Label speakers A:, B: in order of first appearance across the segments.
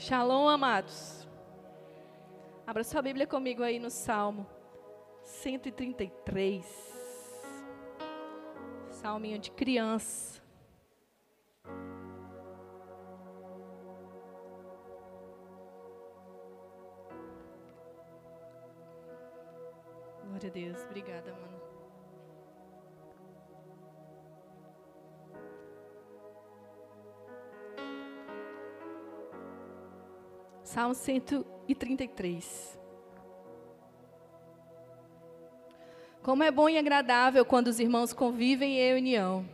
A: Shalom, amados. Abra sua Bíblia comigo aí no Salmo 133. Salminho de criança. Glória a Deus. Obrigada, mano. Salmo 133. Como é bom e agradável quando os irmãos convivem em união.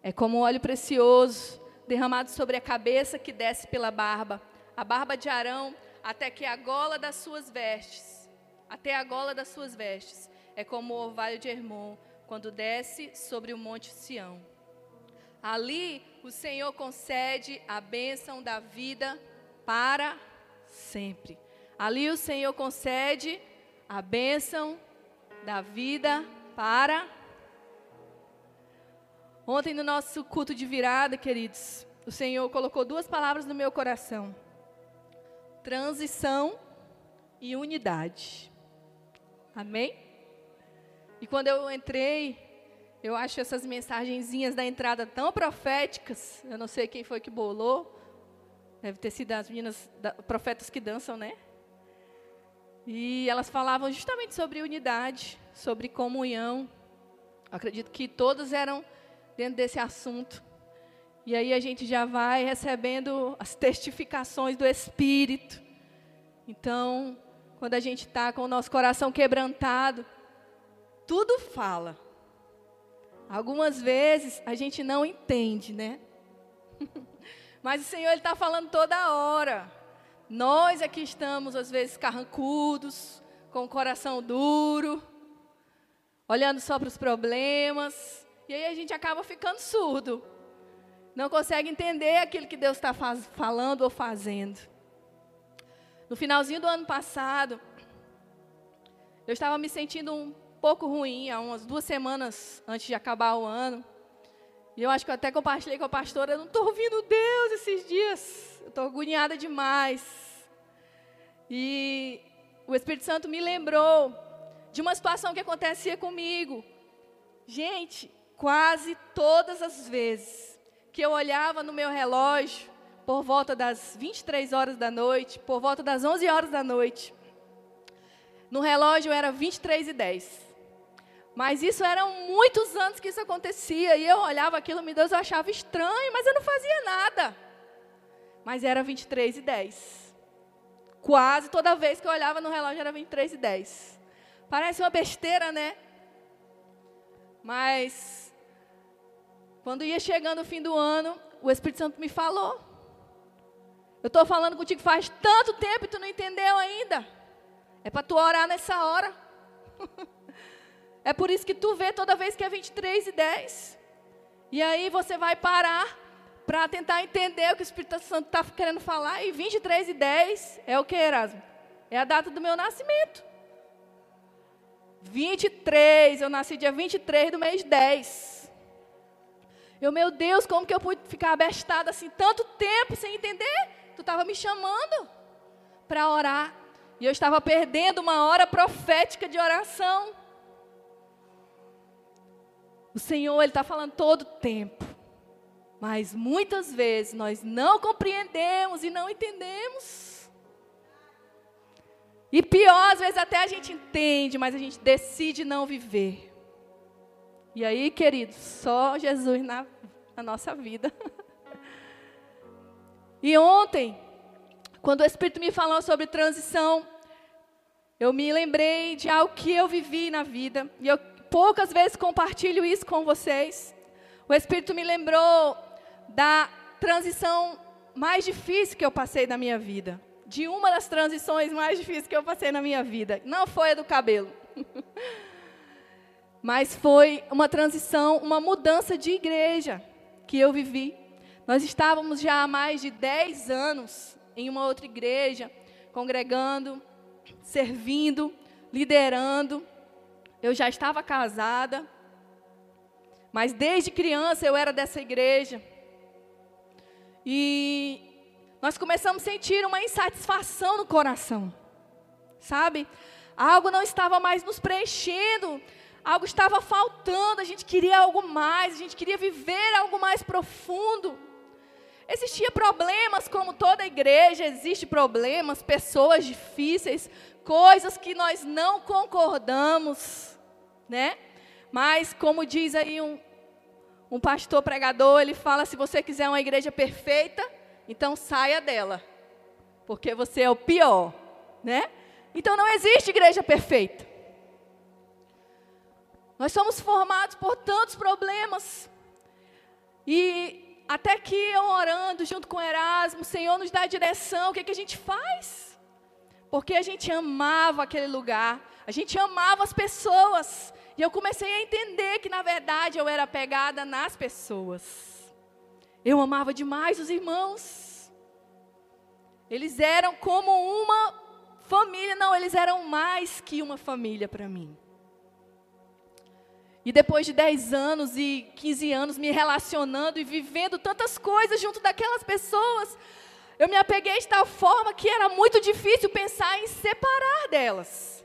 A: É como um óleo precioso derramado sobre a cabeça que desce pela barba, a barba de Arão, até que a gola das suas vestes, até a gola das suas vestes. É como o orvalho de Hermon, quando desce sobre o monte Sião. Ali o Senhor concede a bênção da vida para sempre. Ali o Senhor concede a bênção da vida para. Ontem no nosso culto de virada, queridos, o Senhor colocou duas palavras no meu coração: transição e unidade. Amém? E quando eu entrei, eu acho essas mensagenzinhas da entrada tão proféticas. Eu não sei quem foi que bolou. Deve ter sido as meninas, da, profetas que dançam, né? E elas falavam justamente sobre unidade, sobre comunhão. Acredito que todas eram dentro desse assunto. E aí a gente já vai recebendo as testificações do Espírito. Então, quando a gente está com o nosso coração quebrantado, tudo fala. Algumas vezes a gente não entende, né? Mas o Senhor está falando toda hora. Nós aqui estamos, às vezes, carrancudos, com o coração duro, olhando só para os problemas. E aí a gente acaba ficando surdo. Não consegue entender aquilo que Deus está falando ou fazendo. No finalzinho do ano passado, eu estava me sentindo um pouco ruim, há umas duas semanas antes de acabar o ano. E eu acho que eu até compartilhei com a pastora, eu não estou ouvindo Deus esses dias. Eu estou agoniada demais. E o Espírito Santo me lembrou de uma situação que acontecia comigo. Gente, quase todas as vezes que eu olhava no meu relógio, por volta das 23 horas da noite, por volta das 11 horas da noite, no relógio era 23 e 10. Mas isso eram muitos anos que isso acontecia. E eu olhava aquilo, meu Deus, eu achava estranho, mas eu não fazia nada. Mas era 23 e 10. Quase toda vez que eu olhava no relógio era 23 e 10. Parece uma besteira, né? Mas quando ia chegando o fim do ano, o Espírito Santo me falou. Eu estou falando contigo faz tanto tempo e tu não entendeu ainda. É para tu orar nessa hora. É por isso que tu vê toda vez que é 23 e 10. E aí você vai parar para tentar entender o que o Espírito Santo está querendo falar. E 23 e 10 é o que, Erasmo? É a data do meu nascimento. 23, eu nasci dia 23 do mês 10. Eu, meu Deus, como que eu pude ficar abestada assim tanto tempo sem entender? Tu estava me chamando para orar. E eu estava perdendo uma hora profética de oração. O Senhor, Ele está falando todo o tempo. Mas muitas vezes nós não compreendemos e não entendemos. E pior, às vezes até a gente entende, mas a gente decide não viver. E aí, queridos, só Jesus na, na nossa vida. e ontem, quando o Espírito me falou sobre transição, eu me lembrei de algo que eu vivi na vida. E eu poucas vezes compartilho isso com vocês. O Espírito me lembrou da transição mais difícil que eu passei na minha vida. De uma das transições mais difíceis que eu passei na minha vida. Não foi a do cabelo. Mas foi uma transição, uma mudança de igreja que eu vivi. Nós estávamos já há mais de 10 anos em uma outra igreja, congregando, servindo, liderando. Eu já estava casada, mas desde criança eu era dessa igreja. E nós começamos a sentir uma insatisfação no coração. Sabe? Algo não estava mais nos preenchendo, algo estava faltando, a gente queria algo mais, a gente queria viver algo mais profundo. Existia problemas, como toda igreja, existe problemas, pessoas difíceis, coisas que nós não concordamos, né? Mas como diz aí um, um pastor pregador, ele fala: se você quiser uma igreja perfeita, então saia dela, porque você é o pior, né? Então não existe igreja perfeita. Nós somos formados por tantos problemas. E até que eu orando junto com Erasmo, o Senhor nos dá a direção, o que, que a gente faz? Porque a gente amava aquele lugar, a gente amava as pessoas. E eu comecei a entender que, na verdade, eu era apegada nas pessoas. Eu amava demais os irmãos. Eles eram como uma família, não, eles eram mais que uma família para mim. E depois de 10 anos e 15 anos me relacionando e vivendo tantas coisas junto daquelas pessoas, eu me apeguei de tal forma que era muito difícil pensar em separar delas.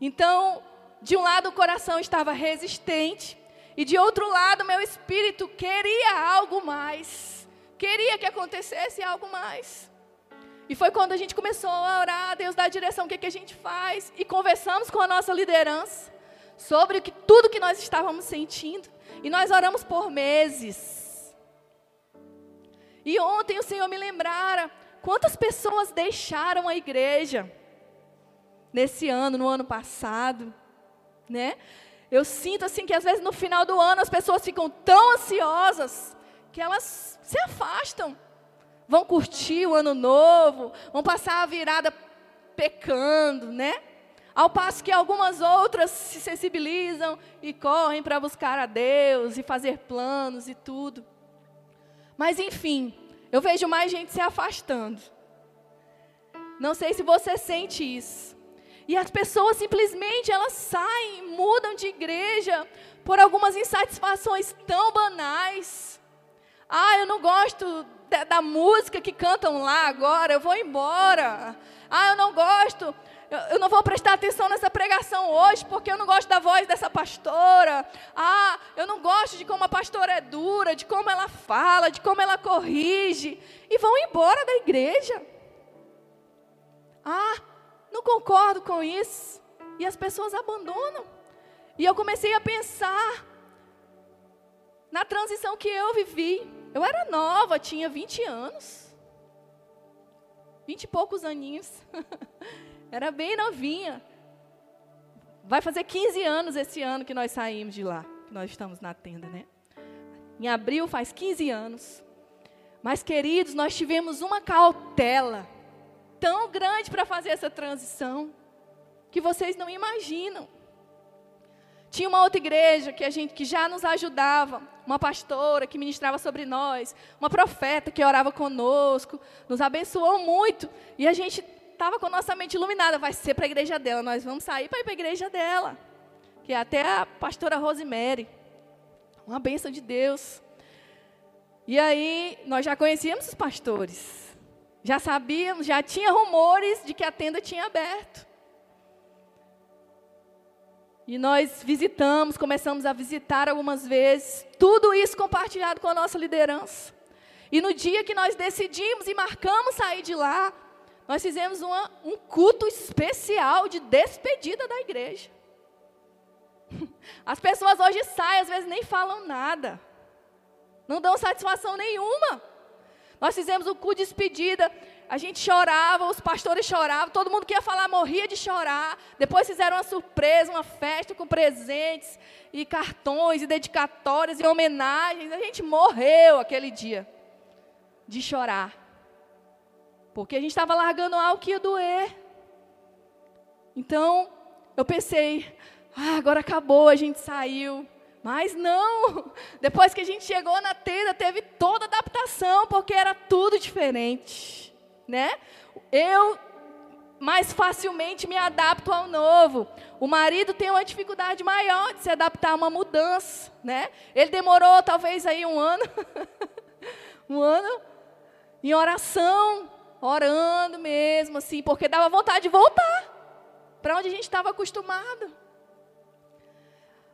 A: Então, de um lado o coração estava resistente, e de outro lado meu espírito queria algo mais, queria que acontecesse algo mais. E foi quando a gente começou a orar, Deus dá a direção, o que, que a gente faz, e conversamos com a nossa liderança sobre que, tudo que nós estávamos sentindo, e nós oramos por meses. E ontem o Senhor me lembrara quantas pessoas deixaram a igreja nesse ano, no ano passado né? Eu sinto assim que às vezes no final do ano as pessoas ficam tão ansiosas que elas se afastam. Vão curtir o ano novo, vão passar a virada pecando, né? Ao passo que algumas outras se sensibilizam e correm para buscar a Deus e fazer planos e tudo. Mas enfim, eu vejo mais gente se afastando. Não sei se você sente isso. E as pessoas simplesmente elas saem, mudam de igreja por algumas insatisfações tão banais. Ah, eu não gosto da, da música que cantam lá agora, eu vou embora. Ah, eu não gosto, eu, eu não vou prestar atenção nessa pregação hoje porque eu não gosto da voz dessa pastora. Ah, eu não gosto de como a pastora é dura, de como ela fala, de como ela corrige. E vão embora da igreja. Ah, não concordo com isso. E as pessoas abandonam. E eu comecei a pensar na transição que eu vivi. Eu era nova, tinha 20 anos. 20 e poucos aninhos. era bem novinha. Vai fazer 15 anos esse ano que nós saímos de lá. Que nós estamos na tenda, né? Em abril faz 15 anos. Mas, queridos, nós tivemos uma cautela tão grande para fazer essa transição que vocês não imaginam. Tinha uma outra igreja que a gente que já nos ajudava, uma pastora que ministrava sobre nós, uma profeta que orava conosco, nos abençoou muito e a gente estava com a nossa mente iluminada, vai ser para a igreja dela, nós vamos sair para ir para a igreja dela, que é até a pastora Rosemary, uma bênção de Deus. E aí nós já conhecíamos os pastores, já sabíamos, já tinha rumores de que a tenda tinha aberto. E nós visitamos, começamos a visitar algumas vezes, tudo isso compartilhado com a nossa liderança. E no dia que nós decidimos e marcamos sair de lá, nós fizemos uma, um culto especial de despedida da igreja. As pessoas hoje saem, às vezes nem falam nada, não dão satisfação nenhuma. Nós fizemos o cu de despedida, a gente chorava, os pastores choravam, todo mundo que ia falar morria de chorar. Depois fizeram uma surpresa, uma festa com presentes e cartões e dedicatórias e homenagens. A gente morreu aquele dia de chorar. Porque a gente estava largando algo que ia doer. Então, eu pensei, ah, agora acabou, a gente saiu. Mas não, depois que a gente chegou na tenda, teve toda adaptação, porque era tudo diferente, né? Eu mais facilmente me adapto ao novo. O marido tem uma dificuldade maior de se adaptar a uma mudança, né? Ele demorou talvez aí um ano, um ano, em oração, orando mesmo, assim, porque dava vontade de voltar para onde a gente estava acostumado.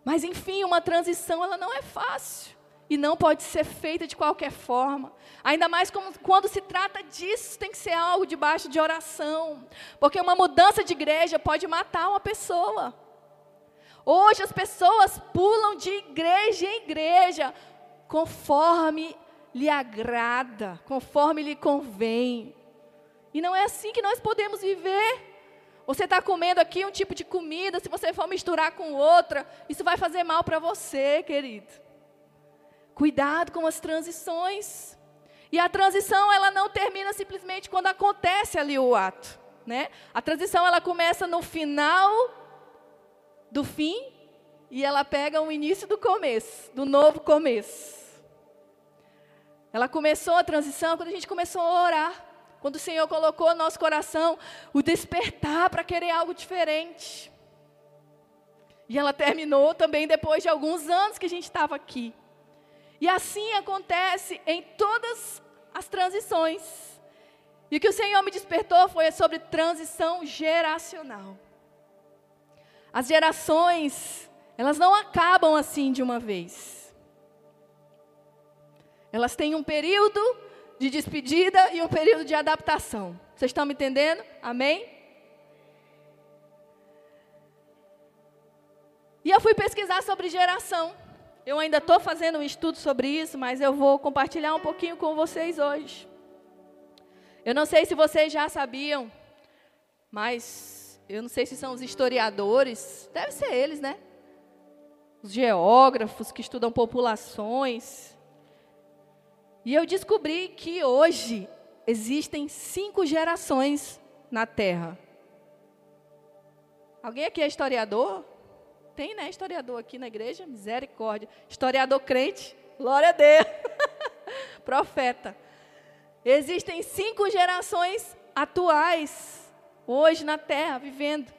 A: Mas enfim, uma transição ela não é fácil e não pode ser feita de qualquer forma. Ainda mais como, quando se trata disso, tem que ser algo debaixo de oração, porque uma mudança de igreja pode matar uma pessoa. Hoje as pessoas pulam de igreja em igreja, conforme lhe agrada, conforme lhe convém. E não é assim que nós podemos viver. Você está comendo aqui um tipo de comida, se você for misturar com outra, isso vai fazer mal para você, querido. Cuidado com as transições. E a transição, ela não termina simplesmente quando acontece ali o ato. Né? A transição, ela começa no final do fim e ela pega o início do começo, do novo começo. Ela começou a transição quando a gente começou a orar. Quando o Senhor colocou no nosso coração o despertar para querer algo diferente. E ela terminou também depois de alguns anos que a gente estava aqui. E assim acontece em todas as transições. E o que o Senhor me despertou foi sobre transição geracional. As gerações, elas não acabam assim de uma vez. Elas têm um período de despedida e um período de adaptação. Vocês estão me entendendo? Amém? E eu fui pesquisar sobre geração. Eu ainda estou fazendo um estudo sobre isso, mas eu vou compartilhar um pouquinho com vocês hoje. Eu não sei se vocês já sabiam, mas eu não sei se são os historiadores, deve ser eles, né? Os geógrafos que estudam populações. E eu descobri que hoje existem cinco gerações na Terra. Alguém aqui é historiador? Tem, né? Historiador aqui na igreja? Misericórdia. Historiador crente? Glória a Deus. Profeta. Existem cinco gerações atuais hoje na terra, vivendo.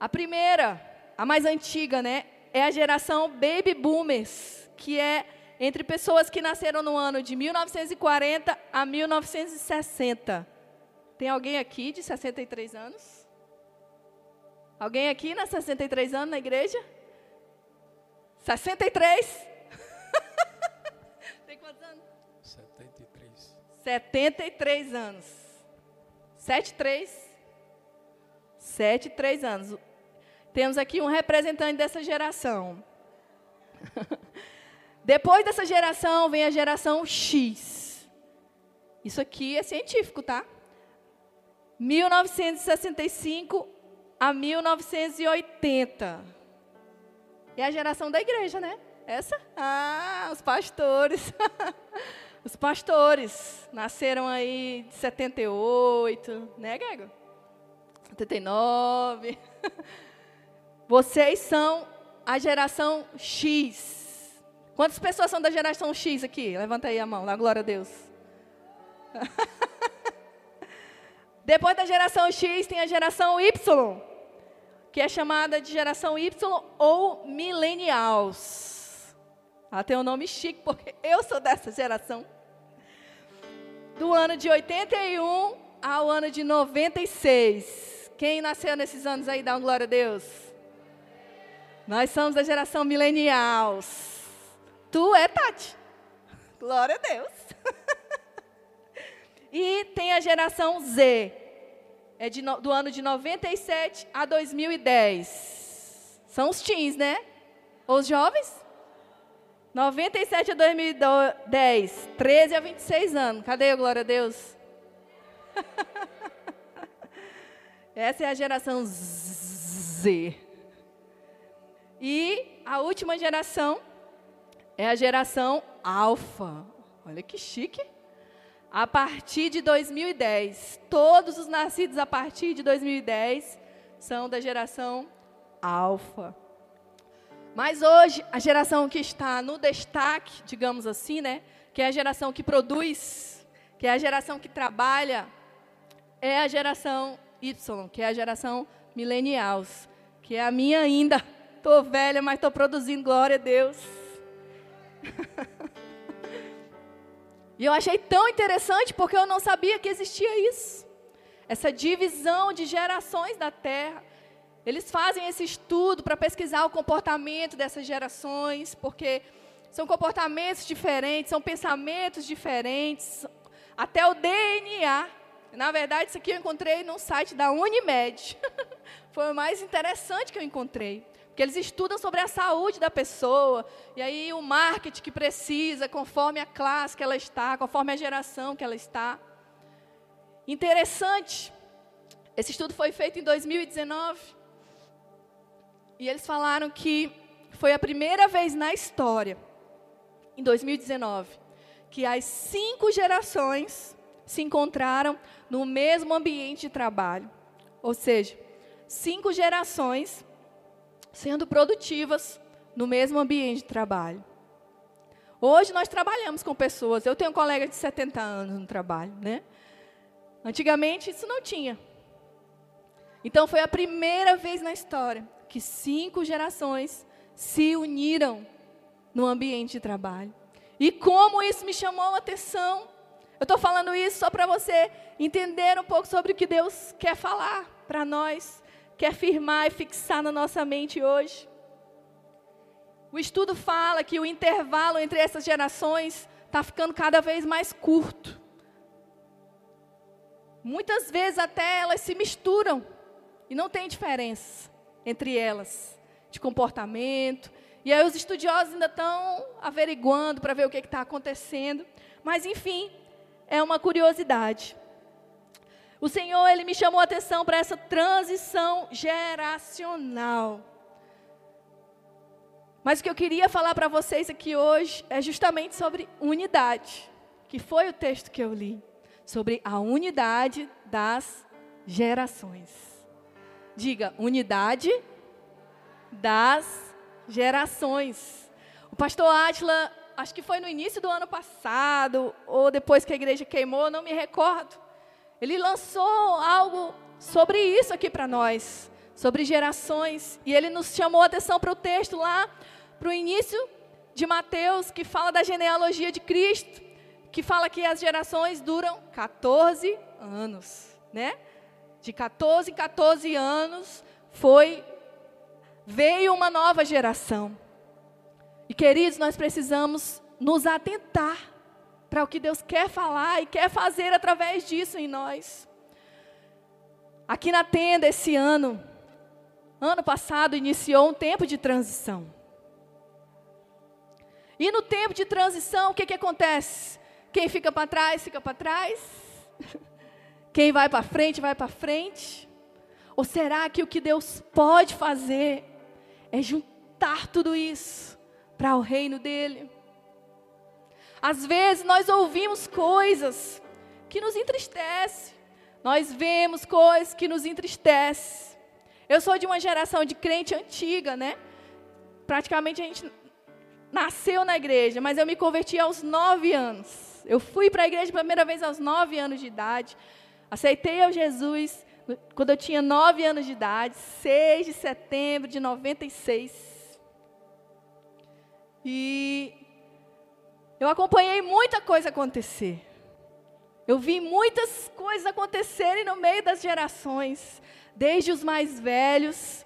A: A primeira, a mais antiga, né, é a geração baby boomers, que é entre pessoas que nasceram no ano de 1940 a 1960. Tem alguém aqui de 63 anos? Alguém aqui na 63 anos na igreja? 63? Tem quantos anos? 73. 73 anos. Sete, três. Sete, três anos. Temos aqui um representante dessa geração. Depois dessa geração vem a geração X. Isso aqui é científico, tá? 1965 a 1980. É a geração da igreja, né? Essa? Ah, os pastores. Os pastores nasceram aí de 78, né, Gego? 79. Vocês são a geração X. Quantas pessoas são da geração X aqui? Levanta aí a mão, dá glória a Deus. Depois da geração X tem a geração Y, que é chamada de geração Y ou millennials. Ela tem um nome chique, porque eu sou dessa geração do ano de 81 ao ano de 96. Quem nasceu nesses anos aí, dá uma glória a Deus. Nós somos da geração millennials. Tu é Tati. Glória a Deus. e tem a geração Z. É de, do ano de 97 a 2010. São os teens, né? Os jovens? 97 a 2010, 13 a 26 anos. Cadê a glória a Deus? Essa é a geração Z. E a última geração é a geração Alfa. Olha que chique. A partir de 2010, todos os nascidos a partir de 2010 são da geração Alfa. Mas hoje, a geração que está no destaque, digamos assim, né, que é a geração que produz, que é a geração que trabalha, é a geração Y, que é a geração millennials, que é a minha ainda. Estou velha, mas estou produzindo, glória a Deus. E eu achei tão interessante porque eu não sabia que existia isso. Essa divisão de gerações da terra. Eles fazem esse estudo para pesquisar o comportamento dessas gerações, porque são comportamentos diferentes, são pensamentos diferentes, até o DNA. Na verdade, isso aqui eu encontrei no site da Unimed. Foi o mais interessante que eu encontrei. Porque eles estudam sobre a saúde da pessoa, e aí o marketing que precisa, conforme a classe que ela está, conforme a geração que ela está. Interessante. Esse estudo foi feito em 2019. E eles falaram que foi a primeira vez na história, em 2019, que as cinco gerações se encontraram no mesmo ambiente de trabalho. Ou seja, cinco gerações sendo produtivas no mesmo ambiente de trabalho. Hoje nós trabalhamos com pessoas. Eu tenho um colega de 70 anos no trabalho, né? Antigamente isso não tinha. Então foi a primeira vez na história que cinco gerações se uniram no ambiente de trabalho. E como isso me chamou a atenção. Eu estou falando isso só para você entender um pouco sobre o que Deus quer falar para nós quer firmar e fixar na nossa mente hoje. O estudo fala que o intervalo entre essas gerações está ficando cada vez mais curto. Muitas vezes até elas se misturam e não tem diferença entre elas de comportamento. E aí os estudiosos ainda estão averiguando para ver o que está acontecendo. Mas enfim, é uma curiosidade. O Senhor, Ele me chamou a atenção para essa transição geracional. Mas o que eu queria falar para vocês aqui hoje é justamente sobre unidade, que foi o texto que eu li, sobre a unidade das gerações. Diga, unidade das gerações. O pastor Átila, acho que foi no início do ano passado, ou depois que a igreja queimou, não me recordo. Ele lançou algo sobre isso aqui para nós, sobre gerações, e ele nos chamou a atenção para o texto lá, para o início de Mateus, que fala da genealogia de Cristo, que fala que as gerações duram 14 anos, né? De 14 em 14 anos foi veio uma nova geração. E queridos, nós precisamos nos atentar para o que Deus quer falar e quer fazer através disso em nós. Aqui na tenda, esse ano, ano passado, iniciou um tempo de transição. E no tempo de transição, o que, que acontece? Quem fica para trás, fica para trás. Quem vai para frente, vai para frente. Ou será que o que Deus pode fazer é juntar tudo isso para o reino dele? Às vezes nós ouvimos coisas que nos entristecem. Nós vemos coisas que nos entristecem. Eu sou de uma geração de crente antiga, né? Praticamente a gente nasceu na igreja, mas eu me converti aos nove anos. Eu fui para a igreja pela primeira vez aos nove anos de idade. Aceitei ao Jesus quando eu tinha nove anos de idade, 6 de setembro de 96. E eu acompanhei muita coisa acontecer. Eu vi muitas coisas acontecerem no meio das gerações, desde os mais velhos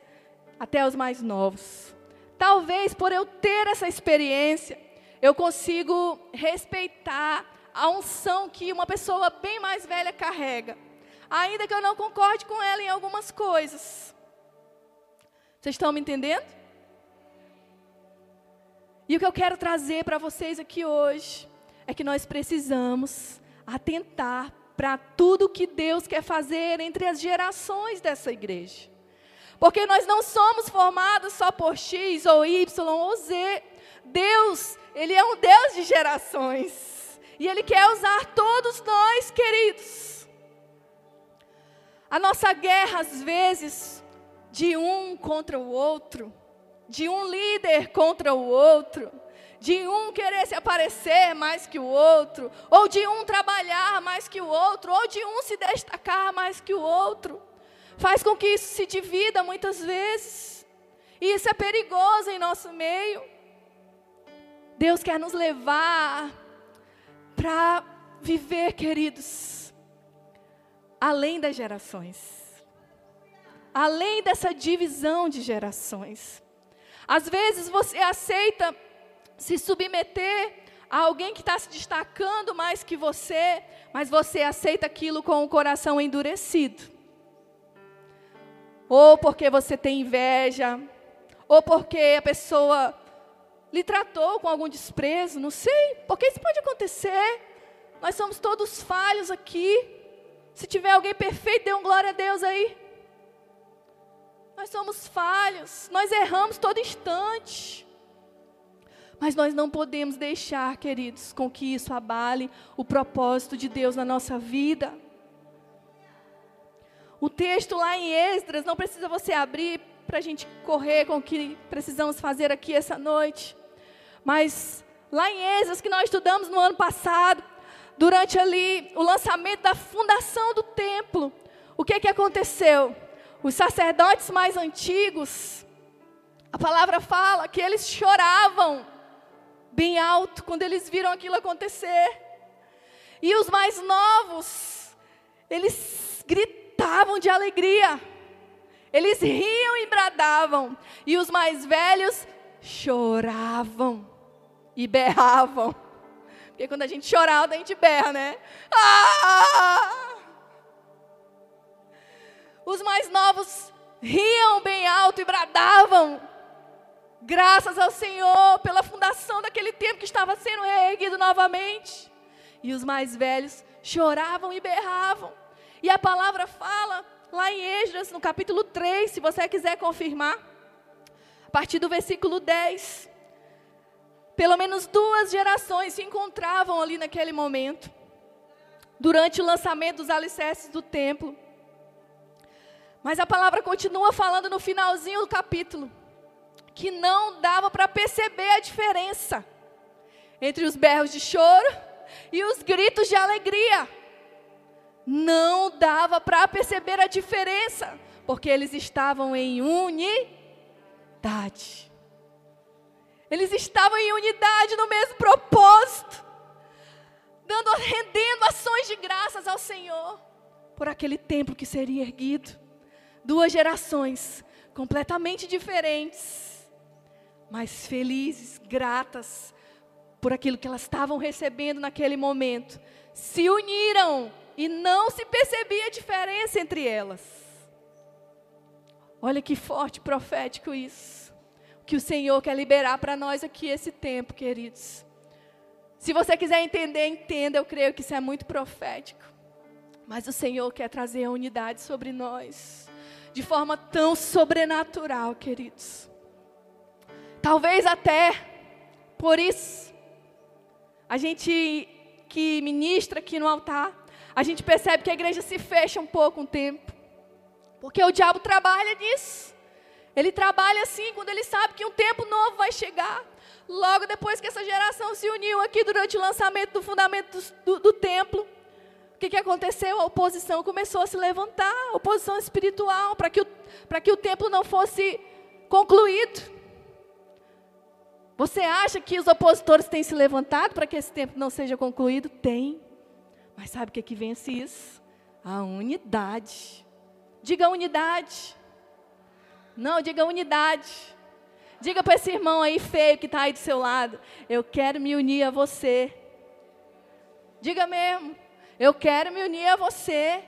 A: até os mais novos. Talvez por eu ter essa experiência, eu consigo respeitar a unção que uma pessoa bem mais velha carrega, ainda que eu não concorde com ela em algumas coisas. Vocês estão me entendendo? E o que eu quero trazer para vocês aqui hoje é que nós precisamos atentar para tudo que Deus quer fazer entre as gerações dessa igreja. Porque nós não somos formados só por X ou Y ou Z. Deus, Ele é um Deus de gerações. E Ele quer usar todos nós, queridos. A nossa guerra, às vezes, de um contra o outro, de um líder contra o outro, de um querer se aparecer mais que o outro, ou de um trabalhar mais que o outro, ou de um se destacar mais que o outro, faz com que isso se divida muitas vezes. E isso é perigoso em nosso meio. Deus quer nos levar para viver, queridos, além das gerações. Além dessa divisão de gerações. Às vezes você aceita se submeter a alguém que está se destacando mais que você, mas você aceita aquilo com o coração endurecido. Ou porque você tem inveja, ou porque a pessoa lhe tratou com algum desprezo, não sei, porque isso pode acontecer. Nós somos todos falhos aqui. Se tiver alguém perfeito, dê um glória a Deus aí. Nós somos falhos, nós erramos todo instante. Mas nós não podemos deixar, queridos, com que isso abale o propósito de Deus na nossa vida. O texto lá em Esdras, não precisa você abrir para a gente correr com o que precisamos fazer aqui essa noite. Mas lá em Esdras, que nós estudamos no ano passado, durante ali o lançamento da fundação do templo, o que, que aconteceu? Os sacerdotes mais antigos, a palavra fala que eles choravam bem alto quando eles viram aquilo acontecer. E os mais novos, eles gritavam de alegria. Eles riam e bradavam. E os mais velhos choravam e berravam. Porque quando a gente chora alto, a gente berra, né? Ah! Os mais novos riam bem alto e bradavam. Graças ao Senhor pela fundação daquele templo que estava sendo reerguido novamente. E os mais velhos choravam e berravam. E a palavra fala lá em Esdras, no capítulo 3, se você quiser confirmar, a partir do versículo 10. Pelo menos duas gerações se encontravam ali naquele momento, durante o lançamento dos alicerces do templo. Mas a palavra continua falando no finalzinho do capítulo que não dava para perceber a diferença entre os berros de choro e os gritos de alegria. Não dava para perceber a diferença, porque eles estavam em unidade. Eles estavam em unidade no mesmo propósito, dando, rendendo ações de graças ao Senhor por aquele templo que seria erguido. Duas gerações completamente diferentes mas felizes, gratas por aquilo que elas estavam recebendo naquele momento, se uniram e não se percebia a diferença entre elas. Olha que forte profético isso. Que o Senhor quer liberar para nós aqui esse tempo, queridos. Se você quiser entender, entenda, eu creio que isso é muito profético. Mas o Senhor quer trazer a unidade sobre nós, de forma tão sobrenatural, queridos. Talvez até por isso, a gente que ministra aqui no altar, a gente percebe que a igreja se fecha um pouco um tempo. Porque o diabo trabalha nisso. Ele trabalha assim quando ele sabe que um tempo novo vai chegar. Logo depois que essa geração se uniu aqui durante o lançamento do fundamento do, do, do templo, o que, que aconteceu? A oposição começou a se levantar, a oposição espiritual, para que, o, que o templo não fosse concluído. Você acha que os opositores têm se levantado para que esse tempo não seja concluído? Tem. Mas sabe o que, que vence isso? A unidade. Diga unidade. Não, diga unidade. Diga para esse irmão aí feio que está aí do seu lado: Eu quero me unir a você. Diga mesmo: Eu quero me unir a você.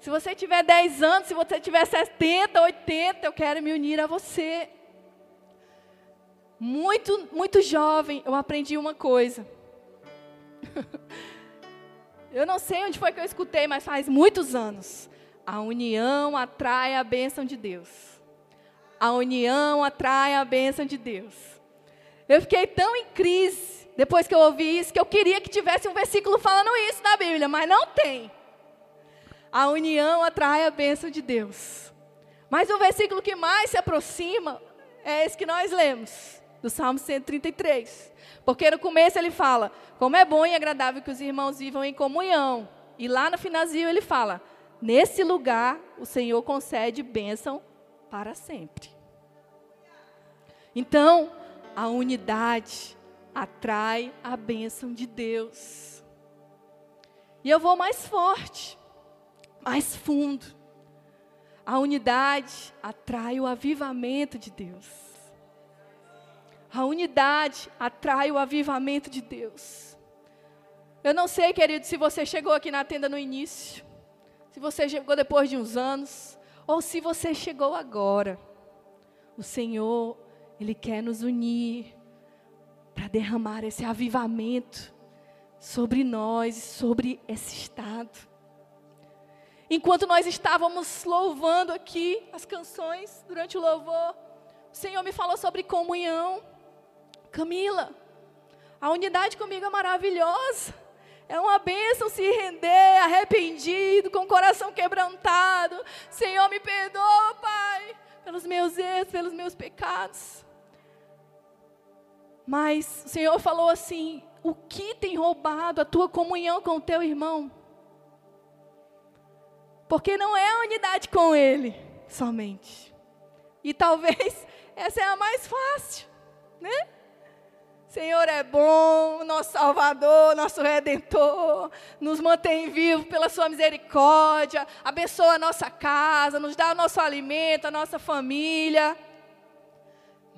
A: Se você tiver 10 anos, se você tiver 70, 80, eu quero me unir a você muito, muito jovem, eu aprendi uma coisa. eu não sei onde foi que eu escutei, mas faz muitos anos. A união atrai a bênção de Deus. A união atrai a bênção de Deus. Eu fiquei tão em crise depois que eu ouvi isso, que eu queria que tivesse um versículo falando isso na Bíblia, mas não tem. A união atrai a bênção de Deus. Mas o versículo que mais se aproxima é esse que nós lemos do Salmo 133. Porque no começo ele fala: como é bom e agradável que os irmãos vivam em comunhão. E lá no finalzinho ele fala: nesse lugar o Senhor concede bênção para sempre. Então, a unidade atrai a bênção de Deus. E eu vou mais forte, mais fundo. A unidade atrai o avivamento de Deus. A unidade atrai o avivamento de Deus. Eu não sei, querido, se você chegou aqui na tenda no início, se você chegou depois de uns anos, ou se você chegou agora. O Senhor, Ele quer nos unir para derramar esse avivamento sobre nós sobre esse estado. Enquanto nós estávamos louvando aqui as canções durante o louvor, o Senhor me falou sobre comunhão. Camila, a unidade comigo é maravilhosa. É uma bênção se render arrependido, com o coração quebrantado. Senhor, me perdoa, Pai, pelos meus erros, pelos meus pecados. Mas o Senhor falou assim: o que tem roubado a tua comunhão com o teu irmão? Porque não é a unidade com ele somente. E talvez essa é a mais fácil, né? Senhor é bom, nosso Salvador, nosso Redentor, nos mantém vivos pela Sua misericórdia, abençoa a nossa casa, nos dá o nosso alimento, a nossa família.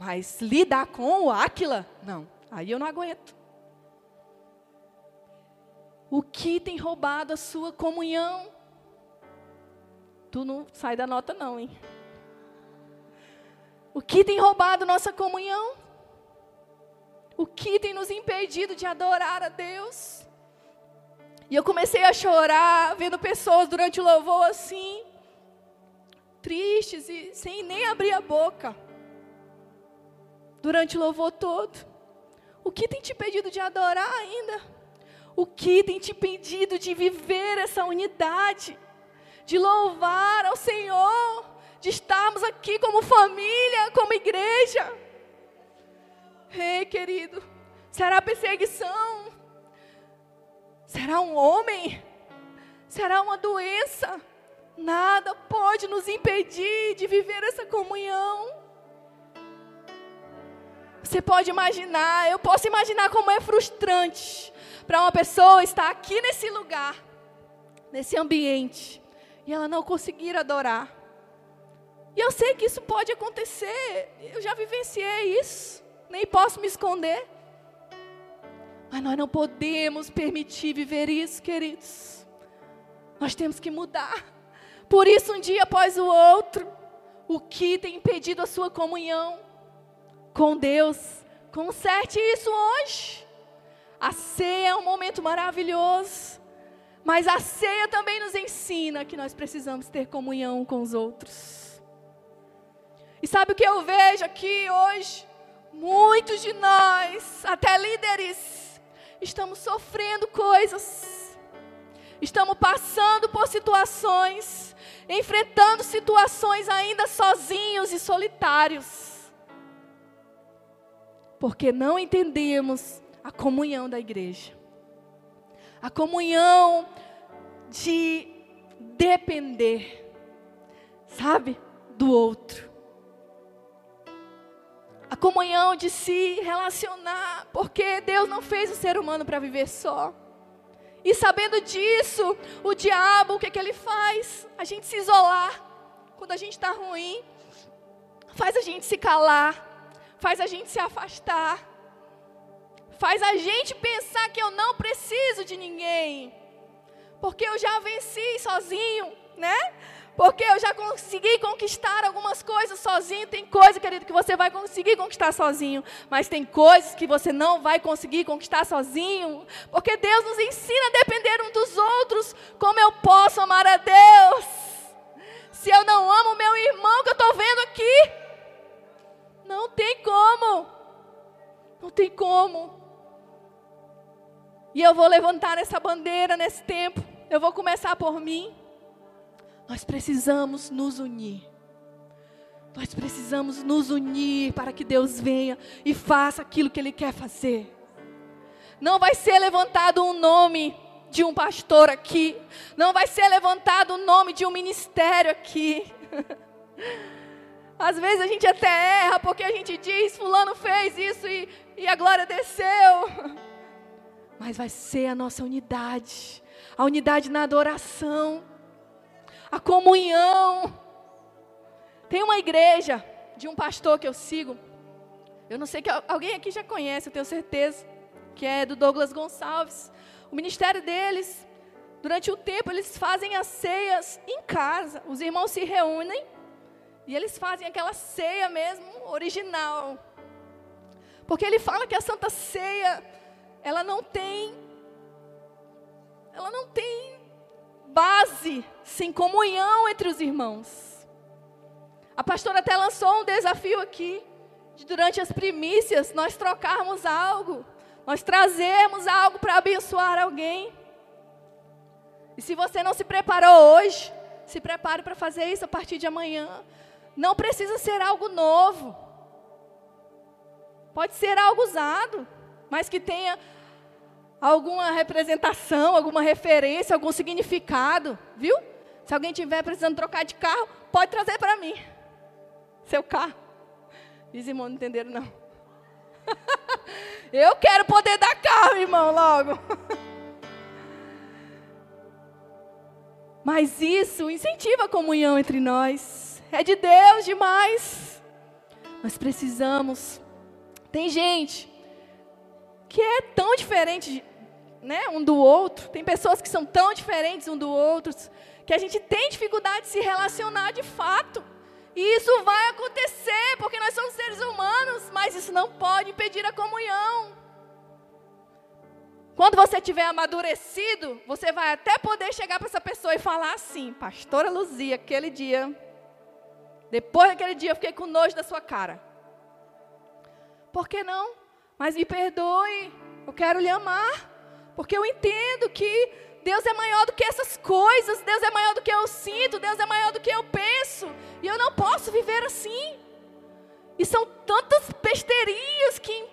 A: Mas lidar com o Áquila, não, aí eu não aguento. O que tem roubado a sua comunhão? Tu não sai da nota, não, hein? O que tem roubado nossa comunhão? O que tem nos impedido de adorar a Deus? E eu comecei a chorar, vendo pessoas durante o louvor assim, tristes e sem nem abrir a boca. Durante o louvor todo. O que tem te impedido de adorar ainda? O que tem te impedido de viver essa unidade, de louvar ao Senhor, de estarmos aqui como família, como igreja? Ei, querido, será perseguição? Será um homem? Será uma doença? Nada pode nos impedir de viver essa comunhão. Você pode imaginar, eu posso imaginar como é frustrante para uma pessoa estar aqui nesse lugar, nesse ambiente, e ela não conseguir adorar. E eu sei que isso pode acontecer, eu já vivenciei isso, nem posso me esconder. Mas nós não podemos permitir viver isso, queridos. Nós temos que mudar. Por isso, um dia após o outro, o que tem impedido a sua comunhão com Deus, conserte isso hoje. A ceia é um momento maravilhoso. Mas a ceia também nos ensina que nós precisamos ter comunhão com os outros. E sabe o que eu vejo aqui hoje? Muitos de nós, até líderes, estamos sofrendo coisas. Estamos passando por situações, enfrentando situações ainda sozinhos e solitários. Porque não entendemos a comunhão da igreja. A comunhão de depender, sabe, do outro. A comunhão de se relacionar, porque Deus não fez o ser humano para viver só. E sabendo disso, o diabo, o que, que ele faz? A gente se isolar quando a gente está ruim, faz a gente se calar, faz a gente se afastar faz a gente pensar que eu não preciso de ninguém, porque eu já venci sozinho, né? Porque eu já consegui conquistar algumas coisas sozinho. Tem coisa, querido, que você vai conseguir conquistar sozinho. Mas tem coisas que você não vai conseguir conquistar sozinho. Porque Deus nos ensina a depender um dos outros. Como eu posso amar a Deus? Se eu não amo meu irmão que eu estou vendo aqui. Não tem como. Não tem como. E eu vou levantar essa bandeira nesse tempo. Eu vou começar por mim. Nós precisamos nos unir. Nós precisamos nos unir para que Deus venha e faça aquilo que Ele quer fazer. Não vai ser levantado um nome de um pastor aqui. Não vai ser levantado o nome de um ministério aqui. Às vezes a gente até erra porque a gente diz: Fulano fez isso e, e a glória desceu mas vai ser a nossa unidade, a unidade na adoração, a comunhão. Tem uma igreja de um pastor que eu sigo, eu não sei que alguém aqui já conhece, eu tenho certeza, que é do Douglas Gonçalves. O ministério deles, durante o tempo, eles fazem as ceias em casa. Os irmãos se reúnem e eles fazem aquela ceia mesmo, original. Porque ele fala que a Santa Ceia, ela não tem ela não tem base sem comunhão entre os irmãos. A pastora até lançou um desafio aqui, de durante as primícias nós trocarmos algo, nós trazermos algo para abençoar alguém. E se você não se preparou hoje, se prepare para fazer isso a partir de amanhã. Não precisa ser algo novo. Pode ser algo usado, mas que tenha alguma representação, alguma referência, algum significado, viu? Se alguém tiver precisando trocar de carro, pode trazer para mim. Seu carro. Os irmãos não entenderam, não. Eu quero poder dar carro, irmão, logo. Mas isso incentiva a comunhão entre nós. É de Deus demais. Nós precisamos. Tem gente que é tão diferente né, um do outro. Tem pessoas que são tão diferentes um do outro que a gente tem dificuldade de se relacionar de fato. E isso vai acontecer porque nós somos seres humanos, mas isso não pode impedir a comunhão. Quando você tiver amadurecido, você vai até poder chegar para essa pessoa e falar assim: Pastora Luzia, aquele dia, depois daquele dia eu fiquei com nojo da sua cara. Por que não? Mas me perdoe, eu quero lhe amar, porque eu entendo que Deus é maior do que essas coisas, Deus é maior do que eu sinto, Deus é maior do que eu penso, e eu não posso viver assim. E são tantas besteirinhas que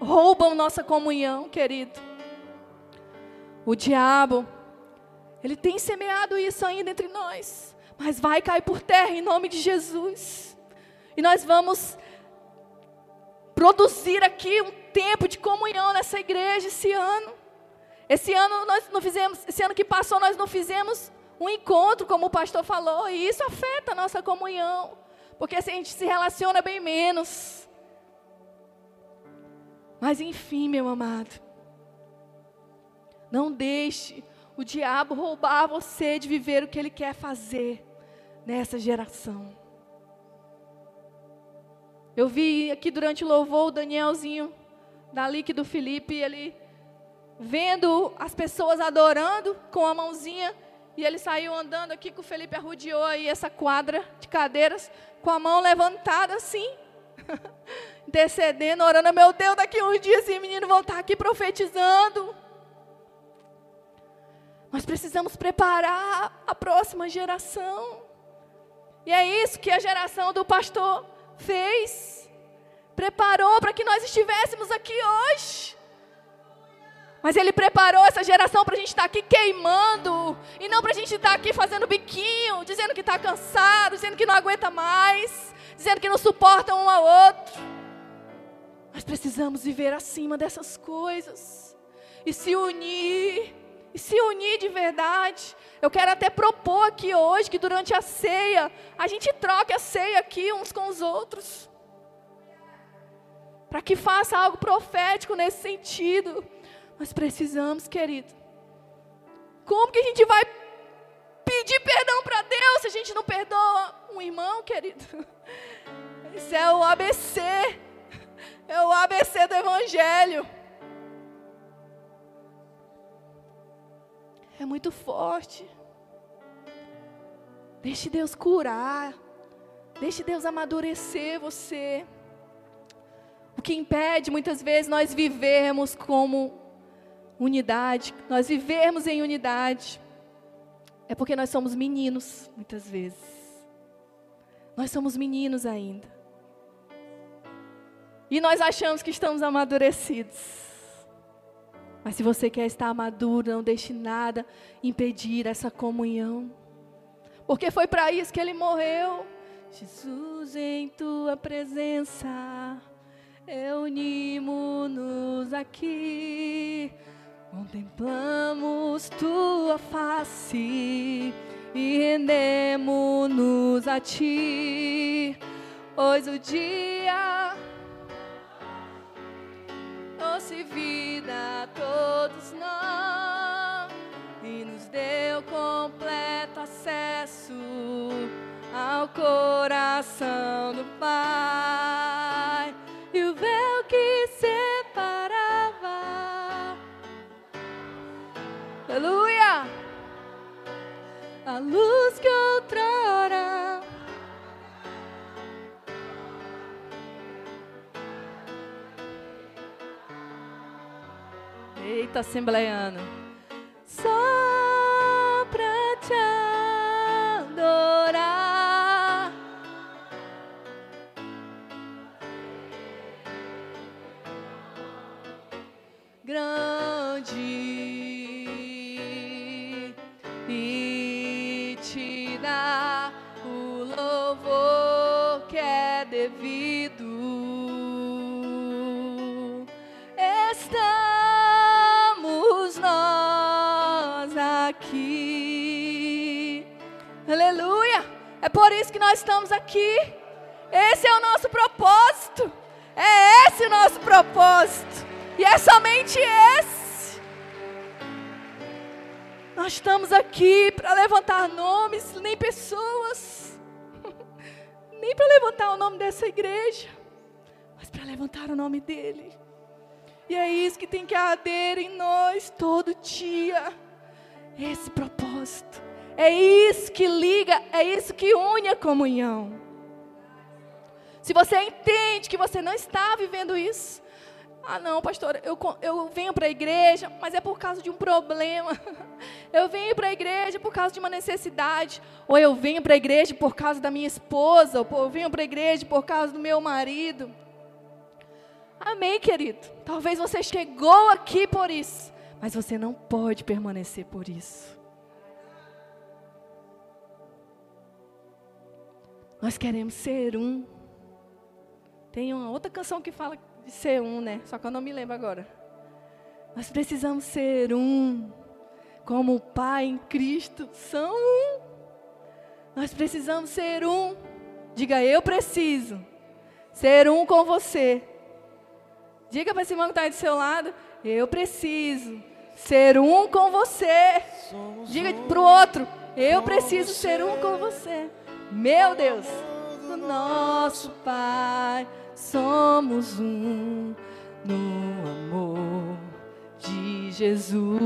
A: roubam nossa comunhão, querido. O diabo, ele tem semeado isso ainda entre nós, mas vai cair por terra em nome de Jesus. E nós vamos produzir aqui um tempo de comunhão nessa igreja esse ano. Esse ano nós não fizemos, esse ano que passou nós não fizemos um encontro, como o pastor falou, e isso afeta a nossa comunhão, porque assim a gente se relaciona bem menos. Mas enfim, meu amado, não deixe o diabo roubar você de viver o que ele quer fazer nessa geração. Eu vi aqui durante o louvor o Danielzinho, dali que do Felipe, ele vendo as pessoas adorando com a mãozinha, e ele saiu andando aqui que o Felipe arrudeou aí essa quadra de cadeiras, com a mão levantada assim, intercedendo, orando, meu Deus, daqui uns dias esse menino voltar aqui profetizando. Nós precisamos preparar a próxima geração. E é isso que a geração do pastor fez. Preparou para que nós estivéssemos aqui hoje. Mas ele preparou essa geração para a gente estar aqui queimando. E não para a gente estar aqui fazendo biquinho, dizendo que está cansado, dizendo que não aguenta mais, dizendo que não suporta um ao outro. Nós precisamos viver acima dessas coisas. E se unir e se unir de verdade. Eu quero até propor aqui hoje que durante a ceia, a gente troque a ceia aqui uns com os outros. Para que faça algo profético nesse sentido. Nós precisamos, querido. Como que a gente vai pedir perdão para Deus se a gente não perdoa um irmão, querido? Isso é o ABC. É o ABC do Evangelho. É muito forte. Deixe Deus curar. Deixe Deus amadurecer você. O que impede muitas vezes nós vivermos como unidade, nós vivermos em unidade, é porque nós somos meninos, muitas vezes. Nós somos meninos ainda. E nós achamos que estamos amadurecidos. Mas se você quer estar maduro, não deixe nada impedir essa comunhão. Porque foi para isso que ele morreu. Jesus, em tua presença, reunimos-nos aqui. Contemplamos tua face e rendemos-nos a ti. Pois o dia trouxe vida a todos nós. E nos deu completo acesso ao coração do Pai. E o véu que separava, aleluia, a luz Eita, assembleiano. Só por isso que nós estamos aqui. Esse é o nosso propósito. É esse o nosso propósito. E é somente esse. Nós estamos aqui para levantar nomes, nem pessoas. Nem para levantar o nome dessa igreja, mas para levantar o nome dele. E é isso que tem que arder em nós todo dia. Esse propósito. É isso que liga, é isso que une a comunhão. Se você entende que você não está vivendo isso, ah, não, pastor, eu, eu venho para a igreja, mas é por causa de um problema. Eu venho para a igreja por causa de uma necessidade. Ou eu venho para a igreja por causa da minha esposa. Ou eu venho para a igreja por causa do meu marido. Amém, querido. Talvez você chegou aqui por isso, mas você não pode permanecer por isso. Nós queremos ser um. Tem uma outra canção que fala de ser um, né? Só que eu não me lembro agora. Nós precisamos ser um, como o Pai em Cristo são um. Nós precisamos ser um. Diga, eu preciso ser um com você. Diga para esse irmão que está aí do seu lado, eu preciso ser um com você. Diga para o outro, eu preciso ser um com você. Meu Deus, do nosso Pai, somos um no amor de Jesus.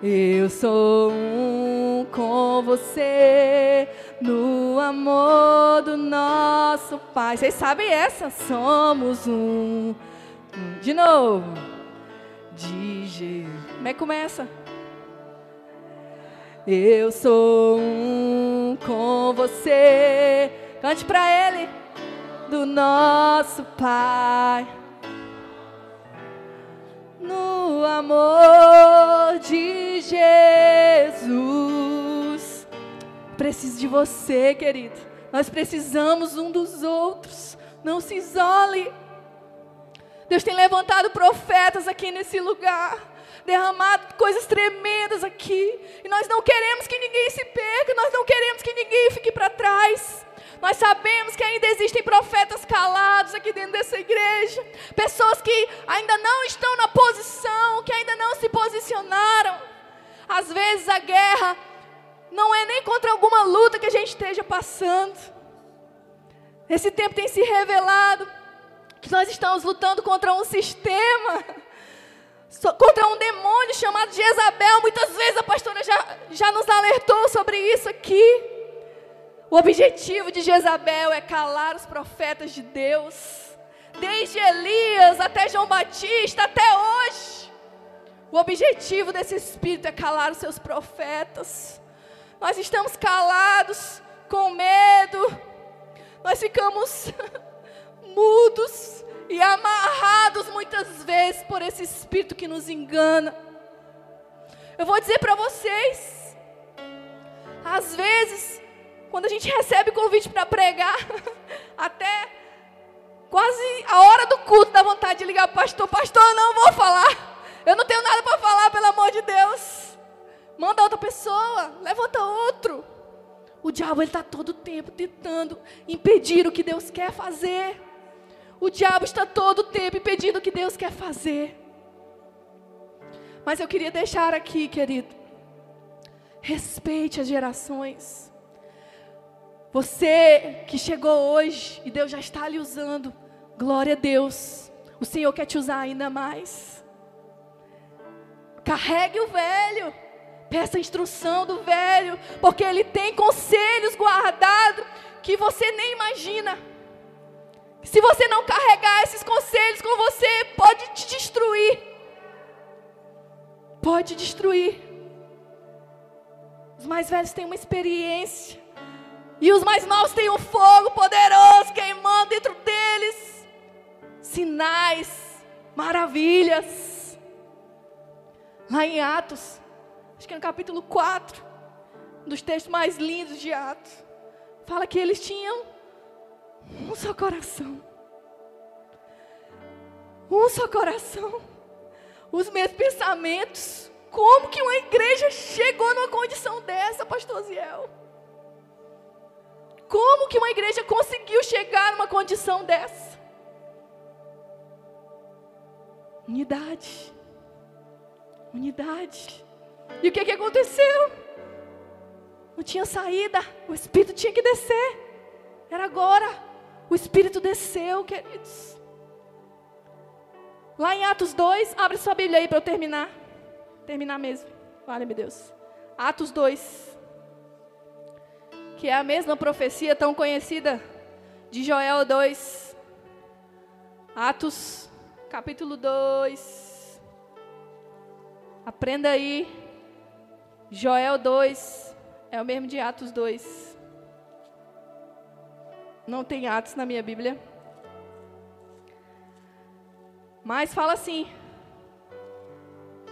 A: Eu sou um com você no amor do nosso Pai. Vocês sabem essa? Somos um. De novo. De Jesus. Como é que começa? Eu sou um com você. Cante para Ele. Do nosso Pai. No amor de Jesus. Preciso de você, querido. Nós precisamos um dos outros. Não se isole. Deus tem levantado profetas aqui nesse lugar derramado coisas tremendas aqui. E nós não queremos que ninguém se perca, nós não queremos que ninguém fique para trás. Nós sabemos que ainda existem profetas calados aqui dentro dessa igreja, pessoas que ainda não estão na posição, que ainda não se posicionaram. Às vezes a guerra não é nem contra alguma luta que a gente esteja passando. Esse tempo tem se revelado que nós estamos lutando contra um sistema contra um demônio chamado Jezabel. Muitas vezes a pastora já, já nos alertou sobre isso aqui. O objetivo de Jezabel é calar os profetas de Deus. Desde Elias até João Batista, até hoje. O objetivo desse espírito é calar os seus profetas. Nós estamos calados, com medo. Nós ficamos mudos e amarrados muitas vezes por esse espírito que nos engana. Eu vou dizer para vocês, às vezes, quando a gente recebe convite para pregar, até Quase a hora do culto dá vontade de ligar para o pastor. Pastor, eu não vou falar. Eu não tenho nada para falar, pelo amor de Deus. Manda outra pessoa, levanta outro. O diabo está todo o tempo tentando impedir o que Deus quer fazer. O diabo está todo o tempo impedindo o que Deus quer fazer. Mas eu queria deixar aqui, querido, respeite as gerações. Você que chegou hoje e Deus já está lhe usando, glória a Deus. O Senhor quer te usar ainda mais. Carregue o velho. Peça a instrução do velho, porque ele tem conselhos guardados que você nem imagina. Se você não carregar esses conselhos com você, pode te destruir. Pode destruir. Os mais velhos têm uma experiência. E os mais novos têm um fogo poderoso queimando dentro deles. Sinais, maravilhas. Lá em Atos, acho que é no capítulo 4, um dos textos mais lindos de Atos, fala que eles tinham um só coração. Um só coração. Os mesmos pensamentos. Como que uma igreja chegou numa condição dessa, pastor Ziel? Como que uma igreja conseguiu chegar numa condição dessa? Unidade. Unidade. E o que, que aconteceu? Não tinha saída. O Espírito tinha que descer. Era agora. O Espírito desceu, queridos. Lá em Atos 2, abre sua Bíblia aí para eu terminar. Terminar mesmo. Vale-me Deus. Atos 2 que é a mesma profecia tão conhecida de Joel 2. Atos, capítulo 2. Aprenda aí. Joel 2 é o mesmo de Atos 2. Não tem Atos na minha Bíblia. Mas fala assim: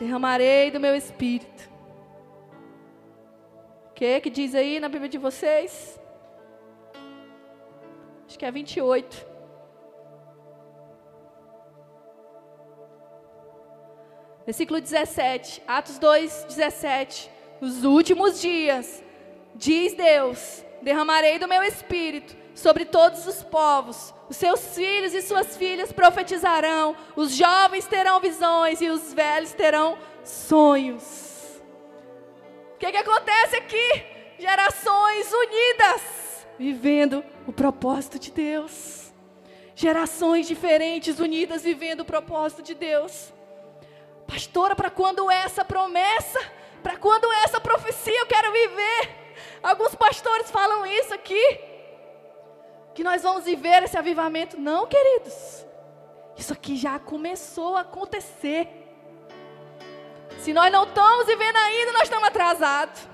A: Derramarei do meu espírito que que diz aí na Bíblia de vocês? Acho que é 28. Versículo 17, Atos 2, 17. Nos últimos dias, diz Deus: derramarei do meu espírito sobre todos os povos. Os seus filhos e suas filhas profetizarão, os jovens terão visões e os velhos terão sonhos. O que, que acontece aqui? Gerações unidas, vivendo o propósito de Deus. Gerações diferentes, unidas, vivendo o propósito de Deus. Pastora, para quando essa promessa? Para quando essa profecia eu quero viver? Alguns pastores falam isso aqui. Que nós vamos viver esse avivamento. Não, queridos. Isso aqui já começou a acontecer. Se nós não estamos vivendo ainda, nós estamos atrasados.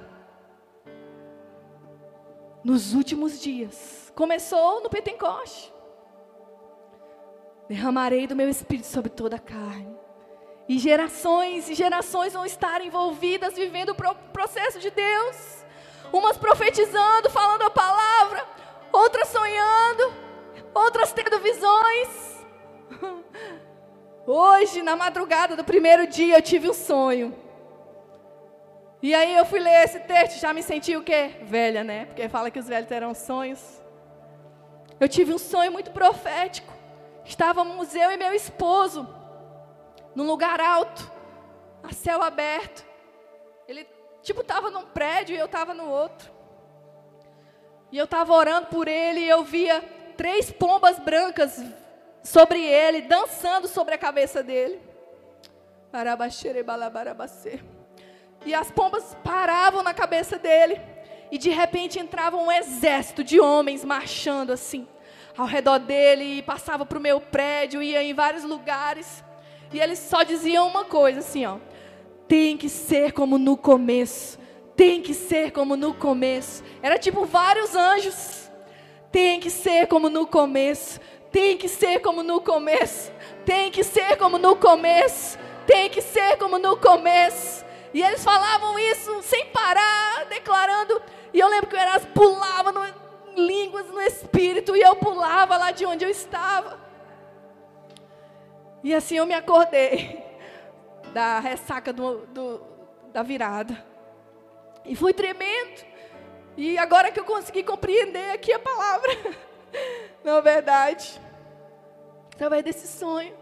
A: Nos últimos dias, começou no Pentecoste. Derramarei do meu espírito sobre toda a carne. E gerações e gerações vão estar envolvidas vivendo o processo de Deus. Umas profetizando, falando a palavra, outras sonhando, outras tendo visões. Hoje, na madrugada do primeiro dia, eu tive um sonho. E aí eu fui ler esse texto, já me senti o quê? Velha, né? Porque fala que os velhos terão sonhos. Eu tive um sonho muito profético. Estávamos eu e meu esposo num lugar alto, a céu aberto. Ele tipo estava num prédio e eu estava no outro. E eu estava orando por ele e eu via três pombas brancas sobre ele, dançando sobre a cabeça dele. E as pombas paravam na cabeça dele. E de repente entrava um exército de homens marchando assim, ao redor dele, e passava para o meu prédio, ia em vários lugares. E eles só diziam uma coisa assim, ó. Tem que ser como no começo. Tem que ser como no começo. Era tipo vários anjos. Tem que ser como no começo. Tem que ser como no começo. Tem que ser como no começo. Tem que ser como no começo. E eles falavam isso sem parar, declarando. E eu lembro que o Erasmo pulava no, em línguas no espírito. E eu pulava lá de onde eu estava. E assim eu me acordei da ressaca do, do, da virada. E fui tremendo. E agora que eu consegui compreender aqui a palavra, não é verdade? Através desse sonho,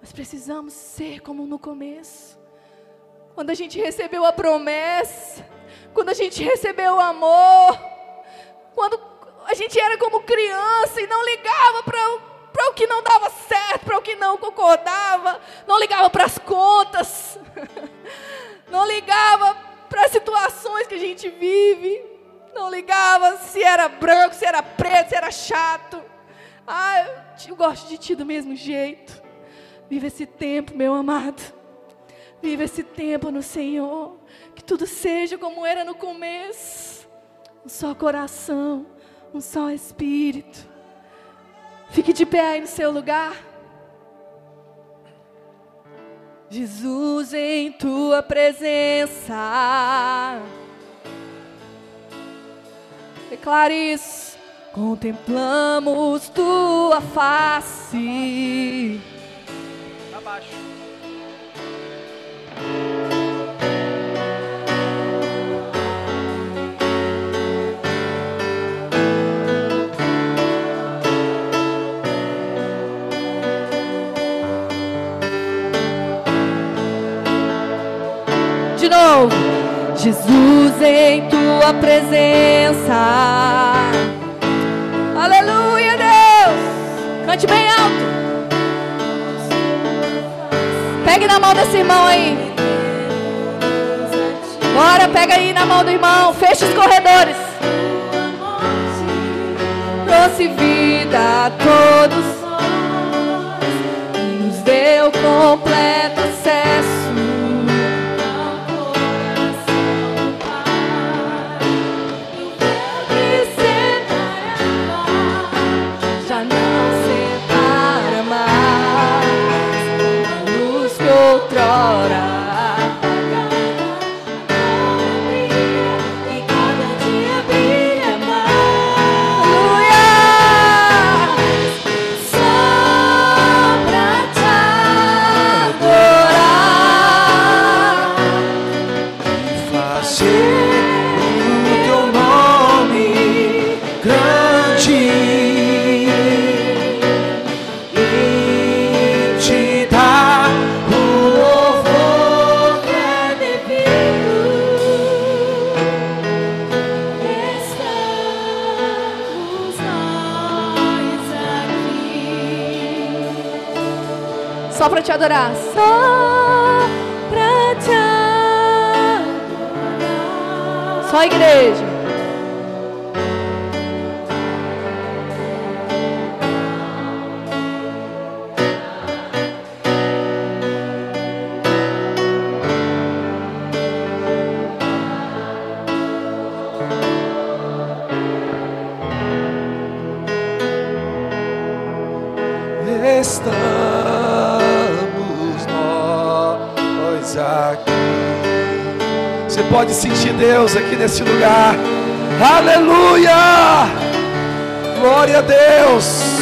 A: nós precisamos ser como no começo. Quando a gente recebeu a promessa, quando a gente recebeu o amor, quando a gente era como criança e não ligava para o que não dava certo, para o que não concordava, não ligava para as contas, não ligava para as situações que a gente vive, não ligava se era branco, se era preto, se era chato. Ah, eu, eu gosto de ti do mesmo jeito. Viva esse tempo, meu amado. Viva esse tempo no Senhor. Que tudo seja como era no começo. Um só coração, um só espírito. Fique de pé aí no seu lugar. Jesus, em tua presença. Declare isso. Contemplamos tua face. Abaixo. Jesus em tua presença. Aleluia, Deus. Cante bem alto. Pegue na mão desse irmão aí. Bora, pega aí na mão do irmão. Fecha os corredores. Trouxe vida a todos. Nos deu completo acesso.
B: Deus aqui nesse lugar. Aleluia! Glória a Deus.